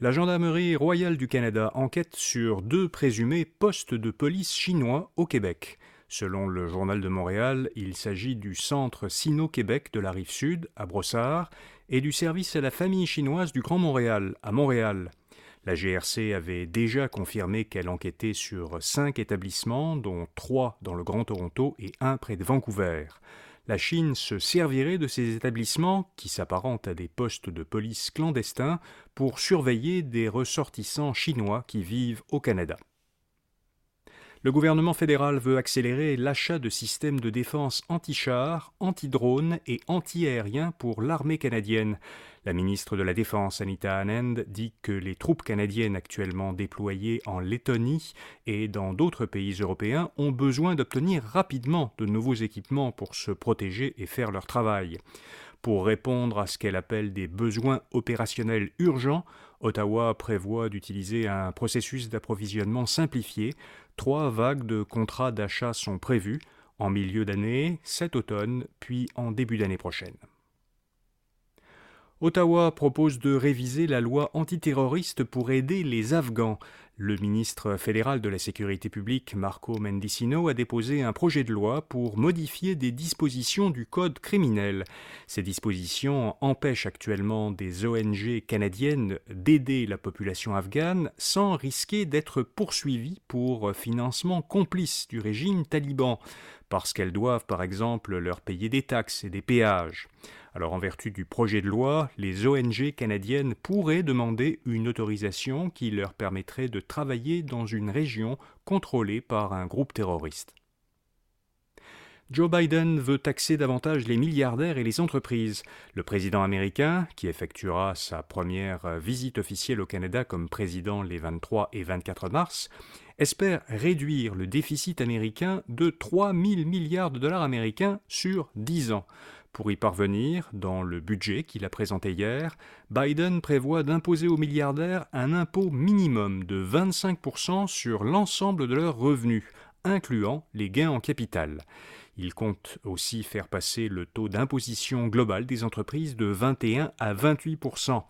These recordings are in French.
La Gendarmerie royale du Canada enquête sur deux présumés postes de police chinois au Québec. Selon le Journal de Montréal, il s'agit du Centre Sino-Québec de la rive sud, à Brossard, et du service à la famille chinoise du Grand Montréal, à Montréal. La GRC avait déjà confirmé qu'elle enquêtait sur cinq établissements, dont trois dans le Grand Toronto et un près de Vancouver la Chine se servirait de ces établissements, qui s'apparentent à des postes de police clandestins, pour surveiller des ressortissants chinois qui vivent au Canada. Le gouvernement fédéral veut accélérer l'achat de systèmes de défense anti-chars, anti-drones et anti-aériens pour l'armée canadienne. La ministre de la Défense, Anita Anand, dit que les troupes canadiennes actuellement déployées en Lettonie et dans d'autres pays européens ont besoin d'obtenir rapidement de nouveaux équipements pour se protéger et faire leur travail. Pour répondre à ce qu'elle appelle des besoins opérationnels urgents, Ottawa prévoit d'utiliser un processus d'approvisionnement simplifié. Trois vagues de contrats d'achat sont prévues en milieu d'année, cet automne, puis en début d'année prochaine. Ottawa propose de réviser la loi antiterroriste pour aider les Afghans. Le ministre fédéral de la Sécurité publique, Marco Mendicino, a déposé un projet de loi pour modifier des dispositions du Code criminel. Ces dispositions empêchent actuellement des ONG canadiennes d'aider la population afghane sans risquer d'être poursuivies pour financement complice du régime taliban, parce qu'elles doivent par exemple leur payer des taxes et des péages. Alors en vertu du projet de loi, les ONG canadiennes pourraient demander une autorisation qui leur permettrait de travailler dans une région contrôlée par un groupe terroriste. Joe Biden veut taxer davantage les milliardaires et les entreprises. Le président américain, qui effectuera sa première visite officielle au Canada comme président les 23 et 24 mars, espère réduire le déficit américain de 3 000 milliards de dollars américains sur 10 ans. Pour y parvenir, dans le budget qu'il a présenté hier, Biden prévoit d'imposer aux milliardaires un impôt minimum de 25% sur l'ensemble de leurs revenus, incluant les gains en capital. Il compte aussi faire passer le taux d'imposition global des entreprises de 21 à 28%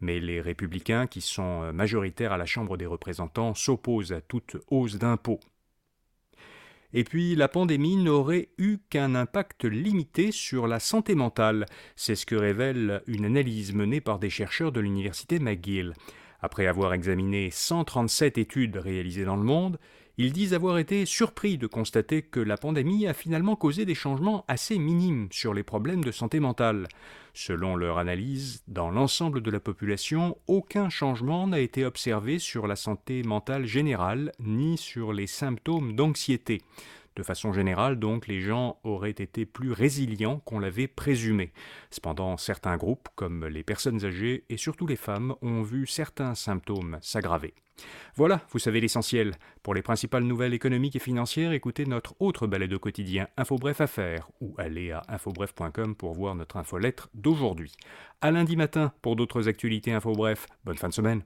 mais les républicains, qui sont majoritaires à la Chambre des représentants, s'opposent à toute hausse d'impôts. Et puis, la pandémie n'aurait eu qu'un impact limité sur la santé mentale. C'est ce que révèle une analyse menée par des chercheurs de l'université McGill. Après avoir examiné 137 études réalisées dans le monde, ils disent avoir été surpris de constater que la pandémie a finalement causé des changements assez minimes sur les problèmes de santé mentale. Selon leur analyse, dans l'ensemble de la population, aucun changement n'a été observé sur la santé mentale générale ni sur les symptômes d'anxiété. De façon générale, donc, les gens auraient été plus résilients qu'on l'avait présumé. Cependant, certains groupes, comme les personnes âgées et surtout les femmes, ont vu certains symptômes s'aggraver. Voilà, vous savez l'essentiel. Pour les principales nouvelles économiques et financières, écoutez notre autre balade au quotidien InfoBref Affaires ou allez à infobref.com pour voir notre infolettre d'aujourd'hui. À lundi matin pour d'autres actualités InfoBref. Bonne fin de semaine.